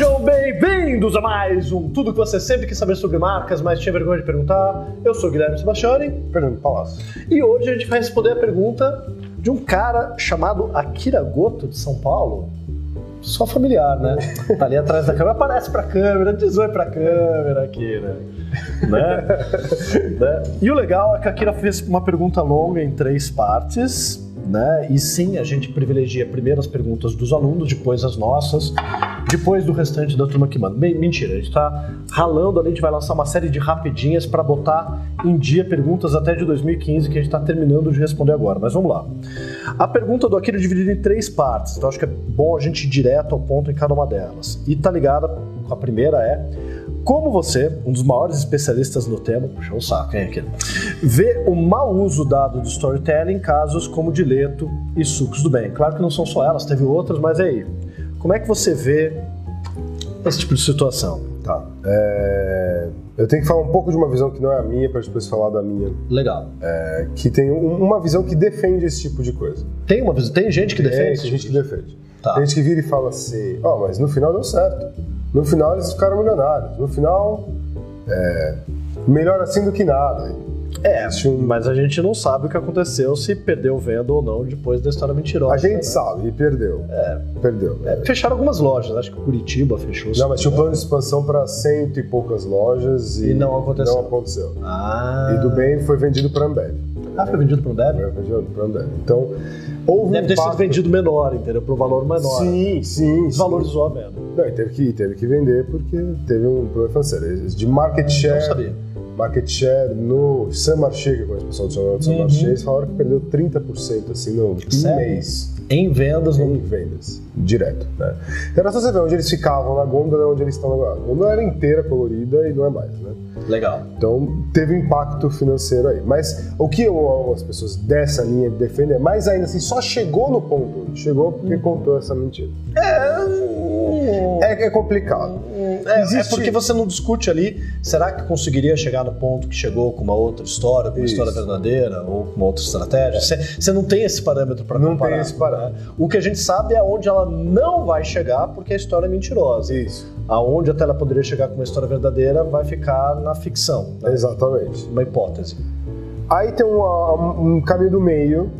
Sejam bem-vindos a mais um Tudo que você sempre quis saber sobre marcas, mas tinha vergonha de perguntar. Eu sou o Guilherme Sebastiani. Fernando Palácio. E hoje a gente vai responder a pergunta de um cara chamado Akira Goto, de São Paulo. Só familiar, né? Tá ali atrás da câmera, aparece pra câmera, diz oi pra câmera, Akira. Né? né? E o legal é que a Akira fez uma pergunta longa em três partes né? E sim, a gente privilegia primeiro as perguntas dos alunos, depois as nossas, depois do restante da turma que manda. Bem, mentira, a gente está ralando a gente vai lançar uma série de rapidinhas para botar em dia perguntas até de 2015 que a gente está terminando de responder agora. Mas vamos lá. A pergunta do Akira é dividida em três partes, então acho que é bom a gente ir direto ao ponto em cada uma delas. E tá ligada a primeira é como você, um dos maiores especialistas no tema, puxa o saco, hein, aqui, vê o mau uso dado do storytelling em casos como Dileto e Sucos do Bem? Claro que não são só elas, teve outras, mas é aí. Como é que você vê esse tipo de situação? Tá. É... Eu tenho que falar um pouco de uma visão que não é a minha, para depois falar da minha. Legal. É... Que tem um, uma visão que defende esse tipo de coisa. Tem uma visão? Tem gente que defende? Tem, tem gente que defende. Tá. Tem gente que vira e fala assim: Ó, oh, mas no final deu certo. No final eles ficaram milionários. No final, é, melhor assim do que nada. É, um... mas a gente não sabe o que aconteceu, se perdeu venda ou não depois da história mentirosa. A gente né? sabe, e perdeu. É. Perdeu. É, fecharam algumas lojas, acho que Curitiba fechou. Não, mas tinha um plano de expansão para cento e poucas lojas e, e não aconteceu. Não aconteceu. Ah. E do bem foi vendido para Ambev. Ah, foi vendido para Ambev? Foi vendido para Ambev. Então, houve Deve um ter impacto... sido vendido menor, entendeu? Para o valor menor. Sim, sim. Desvalorizou a venda. Não, e teve que, teve que vender porque teve um problema financeiro. De market share. Não sabia. Market share no Saint Marché, que é o pessoal do Saint Marché, uhum. eles falaram que perdeu 30% assim, no um mês. Em vendas? Em vendas, direto. Né? Era só você ver onde eles ficavam na gôndola onde eles estão agora. A gôndola era inteira colorida e não é mais, né? Legal. Então teve impacto financeiro aí. Mas o que eu, as pessoas dessa linha defendem é mais ainda assim, só chegou no ponto chegou porque hum. contou essa mentira. É, é, é complicado. É, é, porque você não discute ali, será que conseguiria chegar no ponto que chegou com uma outra história, com uma Isso. história verdadeira ou com uma outra estratégia? Você, você não tem esse parâmetro para comparar. Não tem esse parâmetro. Né? O que a gente sabe é onde ela não vai chegar porque a história é mentirosa. Isso. Aonde até ela poderia chegar com uma história verdadeira vai ficar na ficção. Né? Exatamente. Uma hipótese. Aí tem um, um caminho do meio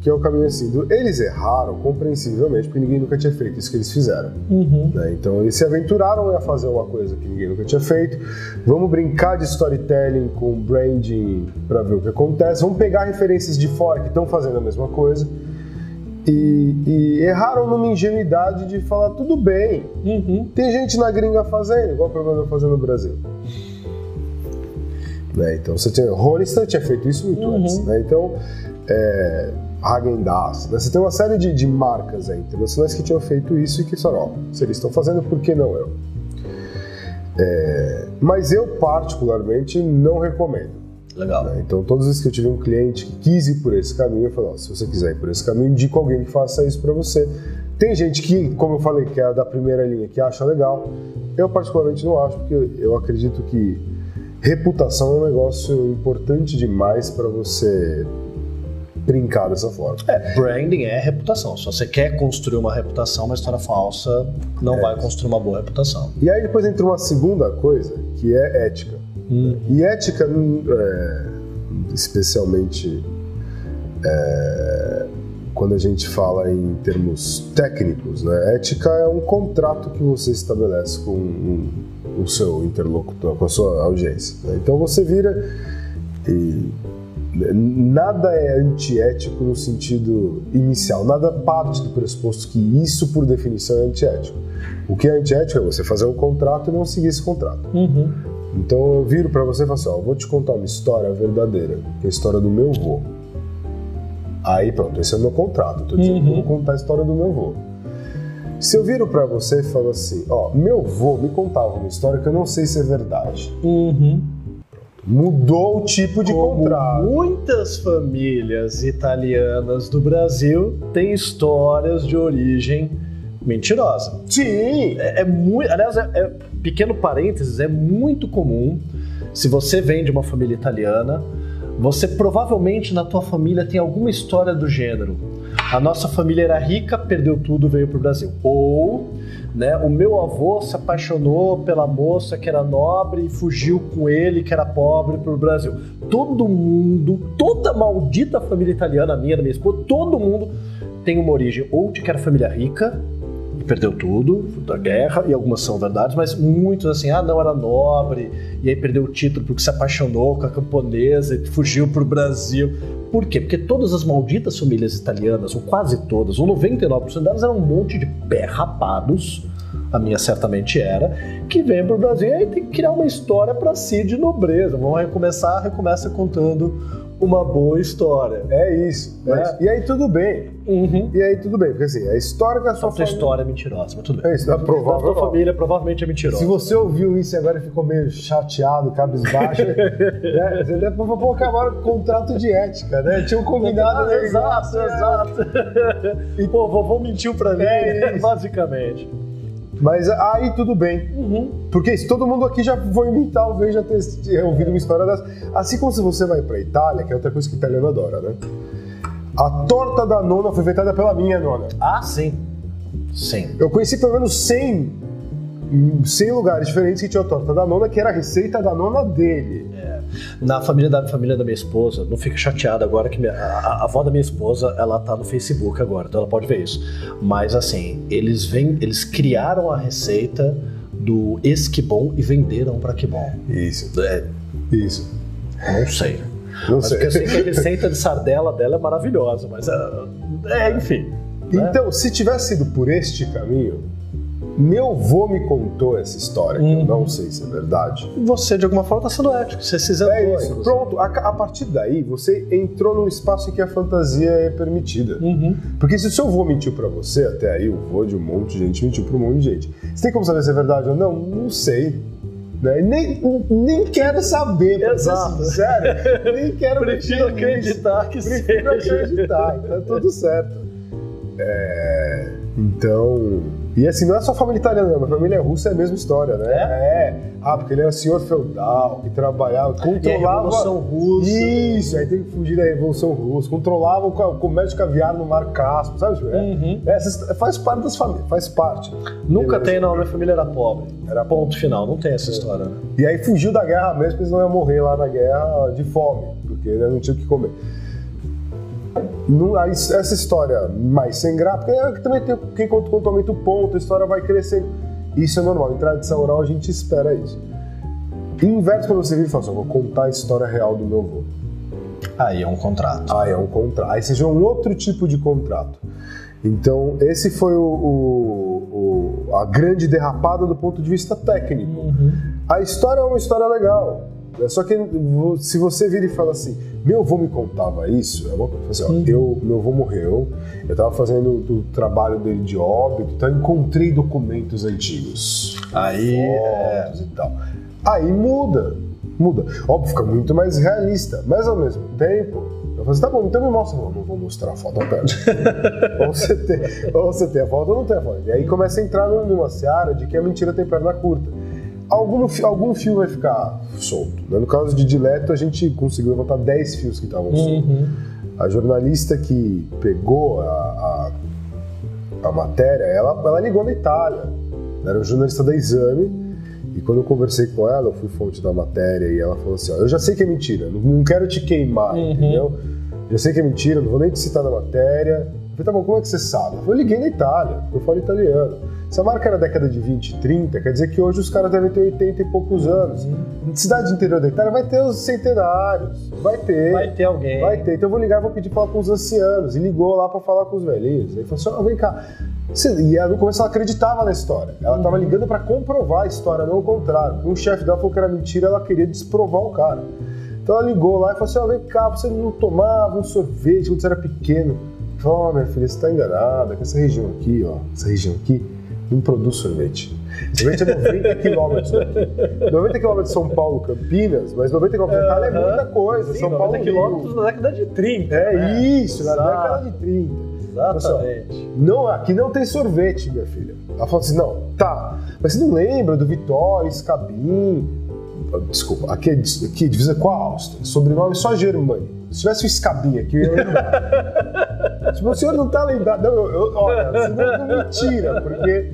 que é o caminho assim, eles erraram compreensivelmente, porque ninguém nunca tinha feito isso que eles fizeram. Uhum. Né? Então eles se aventuraram a fazer uma coisa que ninguém nunca tinha feito. Vamos brincar de storytelling com branding para ver o que acontece. Vamos pegar referências de fora que estão fazendo a mesma coisa. E, e, erraram numa ingenuidade de falar tudo bem. Uhum. Tem gente na gringa fazendo, igual o programa fazendo no Brasil. Né? Então você tinha. Hollister tinha feito isso muito uhum. antes. Né? Então. É, Häagen-Dazs. Né? Você tem uma série de, de marcas aí, internacionais que tinham feito isso e que falaram, ó, se eles estão fazendo, por que não eu? É, mas eu, particularmente, não recomendo. Legal. Né? Então, todas as vezes que eu tive um cliente que quis ir por esse caminho, eu falei, ó, se você quiser ir por esse caminho, indico alguém que faça isso para você. Tem gente que, como eu falei, que é da primeira linha, que acha legal. Eu, particularmente, não acho, porque eu acredito que reputação é um negócio importante demais para você brincar dessa forma. É, branding é reputação. Se você quer construir uma reputação, uma história falsa não é. vai construir uma boa reputação. E aí depois entra uma segunda coisa, que é ética. Hum. E ética, hum, é, especialmente é, quando a gente fala em termos técnicos, né? ética é um contrato que você estabelece com um, o seu interlocutor, com a sua audiência. Né? Então você vira e nada é antiético no sentido inicial, nada parte do pressuposto que isso, por definição, é antiético. O que é antiético é você fazer um contrato e não seguir esse contrato. Uhum. Então eu viro para você e falo assim: ó, vou te contar uma história verdadeira, que é a história do meu avô. Aí pronto, esse é o meu contrato, tô dizendo uhum. que eu vou contar a história do meu avô. Se eu viro para você e falo assim: ó, meu avô me contava uma história que eu não sei se é verdade. Uhum mudou o tipo de Como contrato. Muitas famílias italianas do Brasil têm histórias de origem mentirosa. Sim! É, é muito. Aliás, é, é, pequeno parênteses, é muito comum se você vem de uma família italiana, você provavelmente na tua família tem alguma história do gênero. A nossa família era rica, perdeu tudo, veio para o Brasil. Ou né? O meu avô se apaixonou pela moça que era nobre e fugiu com ele, que era pobre, para o Brasil. Todo mundo, toda maldita família italiana, minha, da minha esposa, todo mundo tem uma origem ou de que era família rica, perdeu tudo da guerra, e algumas são verdades, mas muitos assim, ah, não, era nobre, e aí perdeu o título porque se apaixonou com a camponesa e fugiu para o Brasil. Por quê? Porque todas as malditas famílias italianas, ou quase todas, ou 99% delas, eram um monte de pé rapados, a minha certamente era, que vem para o Brasil e aí tem que criar uma história para si de nobreza. Vamos recomeçar, recomeça contando uma boa história. É isso. Né? E aí tudo bem. Uhum. E aí tudo bem, porque assim, a história da sua família... história é mentirosa, mas tudo bem. É isso, é provável. A sua família provavelmente é mentirosa. Se você ouviu isso e agora ficou meio chateado, cabisbaixo, né? você deve pô, acabar com contrato de ética, né? Tinha um combinado. Exato, exato. E, pô, vovô mentiu pra mim, é basicamente. Mas aí tudo bem. Uhum. Porque se todo mundo aqui já foi em talvez já ter ouvido uma história dessa. Assim como se você vai pra Itália, que é outra coisa que o italiano adora, né? A torta da nona foi inventada pela minha nona. Ah, sim. Sim. Eu conheci pelo menos 100, 100 lugares diferentes que tinha a torta da nona, que era a receita da nona dele. É. Na família da, família da minha esposa, não fica chateada agora que minha, a, a, avó da minha esposa, ela tá no Facebook agora, então ela pode ver isso. Mas assim, eles vêm, eles criaram a receita do esquibom e venderam para bom. Isso. É, isso. Não sei. Não mas sei. Porque eu sei que a receita de sardela dela é maravilhosa, mas é, é enfim. Né? Então, se tivesse sido por este caminho, meu avô me contou essa história, que eu não sei se é verdade. Você, de alguma forma, está sendo ético. Você se isentou. É isso. Pronto. A, a, partir daí, você entrou num espaço em que a fantasia é permitida. Uhum. Porque se o seu avô mentiu para você, até aí o avô de um monte de gente mentiu para um monte de gente. Você tem como saber se é verdade ou não? Não sei. Né? Nem, nem quero saber, pra ser sincero. Nem quero Prefiro acreditar que Prefiro seja. acreditar, então tudo certo. É, então. E assim, não é só família italiana, não. A família russa é a mesma história, né? É? Ah, porque ele era senhor feudal, que trabalhava, E a controlava. Revolução Russa. Isso, aí tem que fugir da Revolução Russa. Controlava o comércio de caviar no Mar Cáspio, sabe? Tipo, é, Uhum. essas- faz parte das famílias, faz parte. Nunca tem, não. Minha família era pobre. Era Ponto final. Não tem essa história, né? E aí fugiu da guerra mesmo, porque eles não iam morrer lá na guerra de fome, porque ele não tinha o que comer. Não- essa história mais sem porque é que também tem quem conta, aumenta o ponto, a história vai crescendo. Isso é normal, em tradição oral a gente espera isso. Inverso quando você vira e fala assim, "Eu vou contar a história real do meu avô. Aí é um contrato. Aí é um contrato. Aí seja um outro tipo de contrato. Então, esse foi o, o- o- a grande derrapada do ponto de vista técnico. Uhum. A história é uma história legal. É Só que se você vira e fala assim, meu avô me contava isso, é uma coisa assim, ó, eu, meu avô morreu, eu tava fazendo o trabalho dele de óbito, então eu encontrei documentos antigos. Aí é. Fotos e tal. Aí muda, muda. Óbvio, fica muito mais realista, mas ao mesmo tempo, eu falo assim, tá bom, então me mostra. Não, não vou mostrar a foto, pera. ou, você tem, ou você tem a foto ou não tem a foto. E aí começa a entrar numa seara de que a mentira tem perna curta. Algum, algum fio vai ficar solto. né? No caso de Dileto, a gente conseguiu levantar 10 fios que estavam soltos. Uhum. A jornalista que pegou a, a, a matéria, ela, ela ligou na Itália. Era um jornalista da Exame. E quando eu conversei com ela, eu fui fonte da matéria e ela falou assim: ó, Eu já sei que é mentira, não, quero te queimar, Uhum. entendeu? Já sei que é mentira, não vou nem te citar na matéria. Eu falei: Tá bom, como é que você sabe? Ela falou: Eu liguei na Itália, eu falo italiano. Se a marca era década de 20, 30, quer dizer que hoje os caras devem ter 80 e poucos anos. Cidade interior da Itália vai ter os centenários, vai ter. Vai ter alguém. Vai ter, então eu vou ligar e vou pedir pra falar com os ancianos. E ligou lá pra falar com os velhinhos. Aí falou assim: "Ó, vem cá. E ela, no começo ela acreditava na história. Ela tava ligando pra comprovar a história, não o contrário. Um chefe dela falou que era mentira, ela queria desprovar o cara. Então ela ligou lá e falou assim: ó, vem cá, você não tomava um sorvete quando você era pequeno. Falou, ó, minha filha, você tá enganada, que essa região aqui, ó, essa região aqui, não produz sorvete. Sorvete é 90 quilômetros daqui. 90 quilômetros de São Paulo, Campinas, mas 90 quilômetros da Itália é muita coisa. Sim, São 90 Paulo, Rio. quilômetros na década de 30. É né? isso, na Exato. década de 30. Exatamente. Não, aqui não tem sorvete, minha filha. Ela falou assim: não, tá. Mas você não lembra do Vitório, Scabin? Desculpa, aqui é, aqui, divisa com a Áustria. Sobrenome só Germânia. Se tivesse o Scabin aqui, eu ia lembrar. tipo, o senhor não tá lembrado. Não, eu, eu- olha, você não, não me tira, porque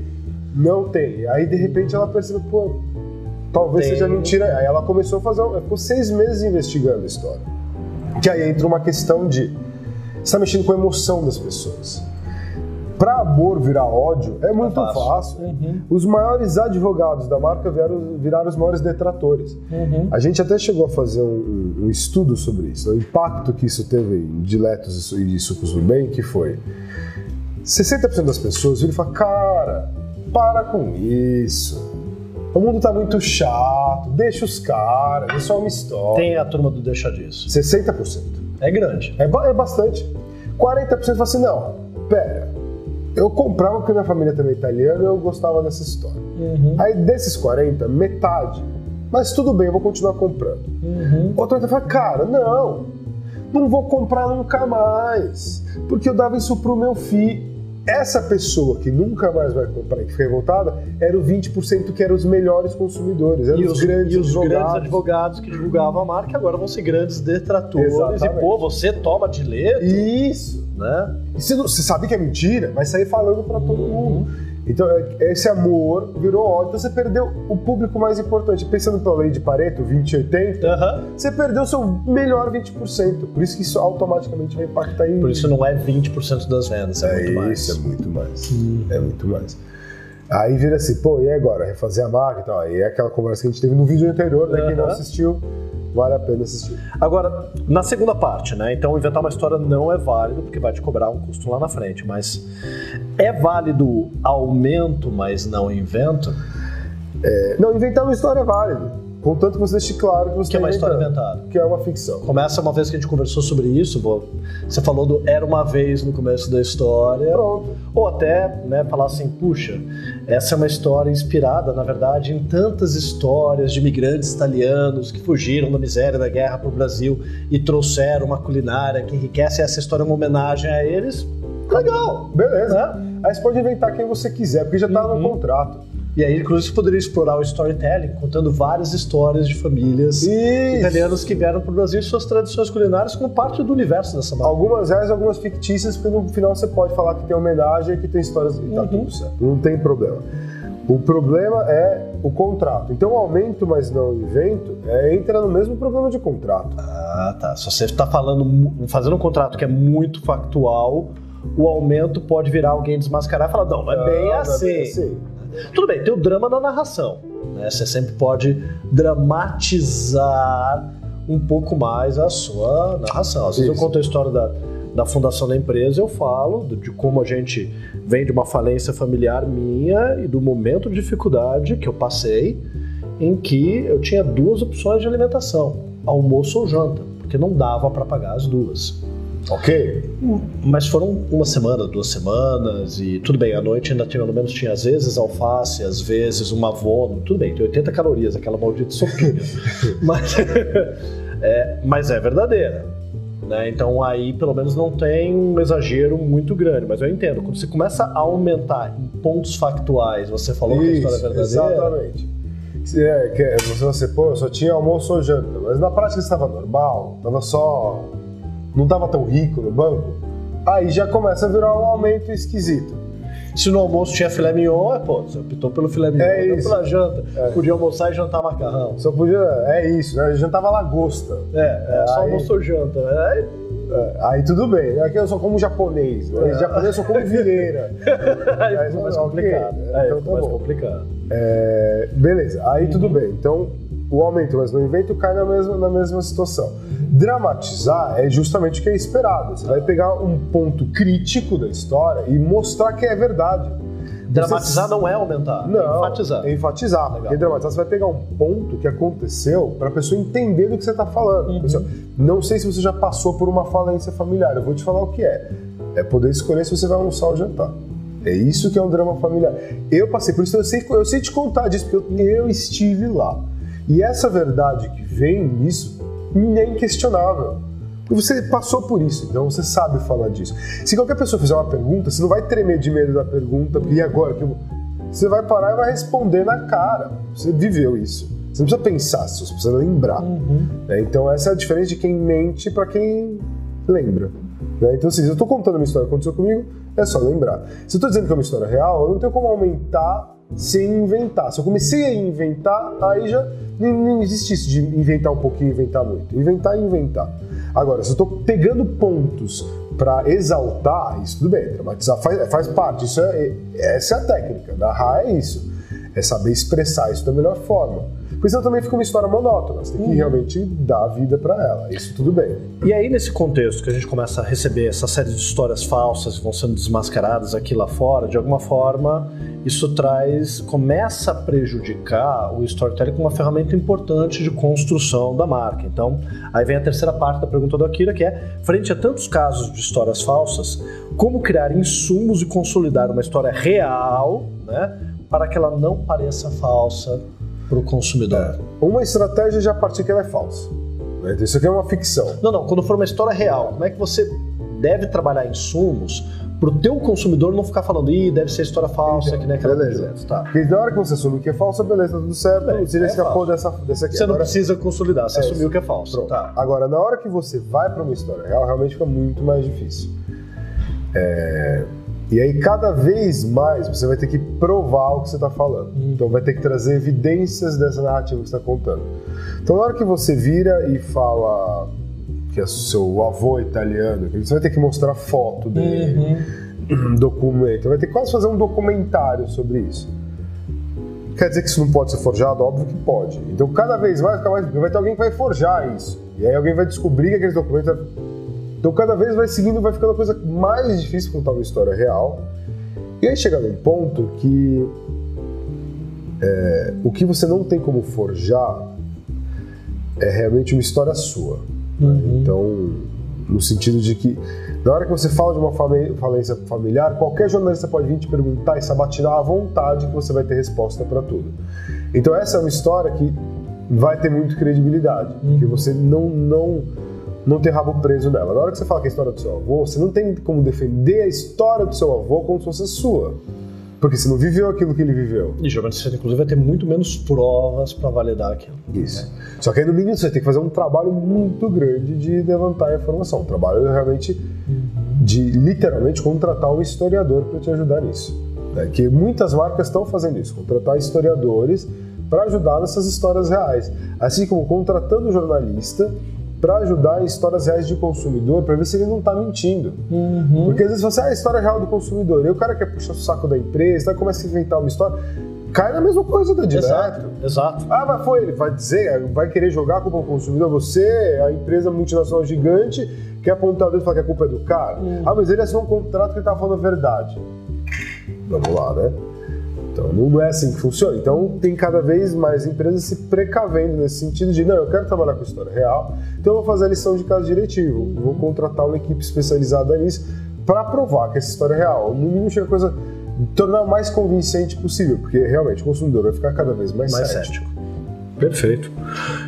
Não tem. Aí de repente ela percebe, pô, talvez Tem. seja mentira. Aí ela começou a fazer, ficou seis meses investigando a história. Que aí entra uma questão de você está mexendo com a emoção das pessoas. Para amor virar ódio é muito fácil. fácil. Uhum. Os maiores advogados da marca vieram, viraram os maiores detratores. Uhum. A gente até chegou a fazer um, um- estudo sobre isso, o impacto que isso teve em diletos e e sucos do bem, que foi 60% das pessoas viram e falam, cara, para com isso. O mundo tá muito chato, deixa os caras, é só uma história. Tem a turma do deixa disso. 60%. É grande. É, ba- é bastante. 40% fala assim, não, pera, eu comprava porque minha família também é italiana e eu gostava dessa história. Uhum. Aí desses 40, metade, mas tudo bem, eu vou continuar comprando. Uhum. Outra vai falar, cara, não, não vou comprar nunca mais, porque eu dava isso pro meu filho. Essa pessoa que nunca mais vai comprar e que fica revoltada era o 20% que eram os melhores consumidores, eram E os, os, grandes e os advogados. grandes advogados que divulgavam a marca agora vão ser grandes detratores. Exatamente. E, pô, você toma de letra, Isso. né? E você, não- você sabe que é mentira, vai sair falando pra todo mundo. Então, é- esse amor virou ódio. Então, você perdeu o público mais importante. Pensando pela lei de Pareto, 20-80, Aham. você perdeu o seu melhor 20%. Por isso que isso automaticamente vai impactar em. Por isso não é 20% das vendas, é, muito mais. isso, é muito mais. É muito mais. Aí vira assim, pô, e agora? Refazer a marca e tal. Aí é aquela conversa que a gente teve no vídeo anterior, né? Quem não assistiu, vale a pena assistir. Agora, na segunda parte, né? Então, inventar uma história não é válido, porque vai te cobrar um custo lá na frente. Mas é válido aumento, mas não invento? É, não, inventar uma história é válido. Contanto que você deixe claro que você Que é está uma história inventando, inventada. Que é uma ficção. Começa uma vez que a gente conversou sobre isso, vou- você falou do era uma vez no começo da história. Pronto. Ou até né, falar assim, puxa, essa é uma história inspirada, na verdade, em tantas histórias de imigrantes italianos que fugiram da miséria da guerra para o Brasil e trouxeram uma culinária que enriquece. Essa história é uma homenagem a eles. Legal! Beleza. Né? Aí você pode inventar quem você quiser, porque já tá Uhum. no contrato. E aí, inclusive, você poderia explorar o storytelling, contando várias histórias de famílias Isso. italianas que vieram para o Brasil e suas tradições culinárias como parte do universo dessa marca. Algumas reais, algumas fictícias, porque no final você pode falar que tem homenagem e que tem histórias tá Uhum. tudo certo. Não tem problema. O problema é o contrato. Então, o aumento, mas não invento, é, entra no mesmo problema de contrato. Ah, tá. Se você está falando, fazendo um contrato que é muito factual, o aumento pode virar alguém desmascarar e falar, não, não é bem Não, não é assim. bem assim. Tudo bem, tem o drama na narração. Né? Você sempre pode dramatizar um pouco mais a sua narração. Às vezes eu Isso. conto a história da, da fundação da empresa, eu falo de, de como a gente vem de uma falência familiar minha e do momento de dificuldade que eu passei, em que eu tinha duas opções de alimentação, almoço ou janta, porque não dava para pagar as duas. Ok? Mas foram uma semana, duas semanas, e tudo bem, à noite ainda tinha, pelo menos tinha às vezes alface, às vezes uma avono, tudo bem, tem 80 calorias, aquela maldita sopinha. mas, é, mas é verdadeira. Né? Então aí pelo menos não tem um exagero muito grande, mas eu entendo, quando você começa a aumentar em pontos factuais, você falou que a história é Isso, verdadeira. exatamente. É, que é, você, você, pô, só tinha almoço ou janta, mas na prática estava normal, estava só. Não estava tão rico no banco, aí já começa a virar um aumento esquisito. Se no almoço tinha filé mignon, é, pô, você optou pelo filé mignon, É isso. pela janta. É. Podia almoçar e jantar macarrão. Só podia. É isso, né? Jantava lagosta. É, é só Aí- almoço ou janta. É, É, aí tudo bem, né? Aqui eu sou como japonês, né? É. Japonês eu sou como vireira. Aí ficou mais complicado. né? Aí Então tá mais bom. complicado. É, beleza, aí tudo bem. Então, o aumento, mas no invento cai na mesma, na mesma situação. Dramatizar é justamente o que é esperado. Você vai pegar um ponto crítico da história e mostrar que é verdade. Dramatizar Você- não é aumentar, Não, é enfatizar. É enfatizar. Legal. Porque dramatizar você vai pegar um ponto que aconteceu para a pessoa entender do que você está falando. Uhum. Pessoal, não sei se você já passou por uma falência familiar. Eu vou te falar o que é. É poder escolher se você vai almoçar ou jantar. É isso que é um drama familiar. Eu passei por isso, eu sei, eu sei te contar disso, porque eu, eu estive lá. E essa verdade que vem nisso é inquestionável. Porque você passou por isso, então você sabe falar disso. Se qualquer pessoa fizer uma pergunta, você não vai tremer de medo da pergunta, porque e agora? Que eu vou-" Você vai parar e vai responder na cara. Você viveu isso. Você não precisa pensar, você precisa lembrar. Uhum. né? Então essa é a diferença de quem mente para quem lembra. né? Então, assim, se eu estou contando uma história que aconteceu comigo, é só lembrar. Se eu estou dizendo que é uma história real, eu não tenho como aumentar sem inventar. Se eu comecei a inventar, aí já não existe isso de inventar um pouquinho inventar muito. Inventar e inventar. Agora, se eu estou pegando pontos para exaltar, isso tudo bem, dramatizar faz, faz parte, isso é, essa é a técnica, narrar é isso, é saber expressar isso da melhor forma. Porque senão também fica uma história monótona, você tem que uhum. realmente dar vida para ela, isso tudo bem. E aí, nesse contexto que a gente começa a receber essa série de histórias falsas que vão sendo desmascaradas aqui lá fora, de alguma forma, isso traz, começa a prejudicar o storytelling como uma ferramenta importante de construção da marca. Então, aí vem a terceira parte da pergunta do Akira, que é, frente a tantos casos de histórias falsas, como criar insumos e consolidar uma história real, né, para que ela não pareça falsa para o consumidor. É. Uma estratégia já partir que ela é falsa. Né? Isso aqui é uma ficção. Não, não. Quando for uma história real, como é que você deve trabalhar insumos para o teu consumidor não ficar falando, ih, deve ser história falsa, então, que nem aquela beleza. Tá. Porque na hora que você assume que é falsa, beleza, tudo certo, Bem, você já é escapou dessa, dessa aqui. Você Agora, não precisa consolidar, você é assumiu que é falso. Tá. Agora, na hora que você vai para uma história real, realmente fica muito mais difícil. É... E aí, cada vez mais, você vai ter que provar o que você está falando. Hum. Então, vai ter que trazer evidências dessa narrativa que você está contando. Então, na hora que você vira e fala que é seu avô italiano, você vai ter que mostrar foto dele, uhum. documento, vai ter que quase fazer um documentário sobre isso. Quer dizer que isso não pode ser forjado? Óbvio que pode. Então, cada vez mais, vai ter alguém que vai forjar isso. E aí alguém vai descobrir que aqueles documentos então cada vez vai seguindo, vai ficando a coisa mais difícil contar uma história real. E aí chega num ponto que é, o que você não tem como forjar é realmente uma história sua. Né? Uhum. Então, no sentido de que na hora que você fala de uma falência familiar, qualquer jornalista pode vir te perguntar e sabatinar à vontade que você vai ter resposta para tudo. Então essa é uma história que vai ter muito credibilidade, uhum. porque você não não não ter rabo preso nela. Na hora que você fala que é a história do seu avô, você não tem como defender a história do seu avô como se fosse sua. Porque você não viveu aquilo que ele viveu. E geralmente você, inclusive, vai ter muito menos provas para validar aquilo. Isso. É. Só que aí, no mínimo, você tem que fazer um trabalho muito grande de levantar a informação. Um trabalho realmente de, literalmente, contratar um historiador para te ajudar nisso. Né? Que muitas marcas estão fazendo isso. Contratar historiadores para ajudar nessas histórias reais. Assim como contratando jornalista para ajudar em histórias reais de consumidor, para ver se ele não está mentindo. Uhum. Porque às vezes você, ah, a história real do consumidor, e o cara quer puxar o saco da empresa, aí começa a inventar uma história, cai na mesma coisa da direto. Exato, exato. Ah, mas foi ele, vai dizer, vai querer jogar com o consumidor, você, a empresa multinacional gigante, quer apontar o dedo e falar que a culpa é do cara. Uhum. Ah, mas ele assinou um contrato que ele tá falando a verdade. Vamos lá, né? Então não é assim que funciona. Então tem cada vez mais empresas se precavendo nesse sentido de não, eu quero trabalhar com história real, então eu vou fazer a lição de caso diretivo, vou contratar uma equipe especializada nisso para provar que essa história é real. No mínimo chega a coisa tornar o mais convincente possível, porque realmente o consumidor vai ficar cada vez mais, mais cético. Perfeito.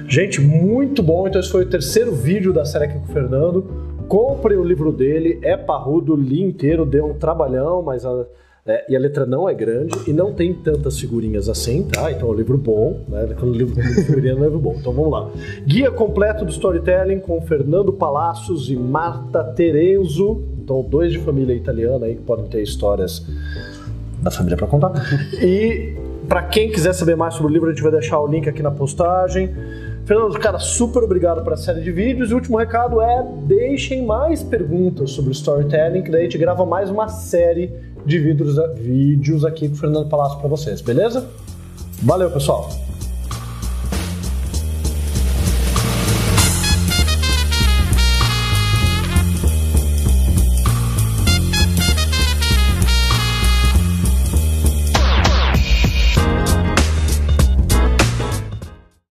Gente, muito bom. Então esse foi o terceiro vídeo da série aqui com o Fernando. Compre o livro dele, é parrudo, li inteiro, deu um trabalhão, mas a é, e a letra não é grande e não tem tantas figurinhas assim, tá? Então é um livro bom, né? Quando o livro tem figurinha é um livro bom. Então vamos lá. Guia completo do storytelling com Fernando Palacios e Marta Terezo. Então, dois de família italiana aí que podem ter histórias da família para contar. E para quem quiser saber mais sobre o livro, a gente vai deixar o link aqui na postagem. Fernando, cara, super obrigado essa série de vídeos. E o último recado é: deixem mais perguntas sobre storytelling, que daí a gente grava mais uma série de vídeos, vídeos aqui com o Fernando Palácio para vocês, beleza? Valeu, pessoal!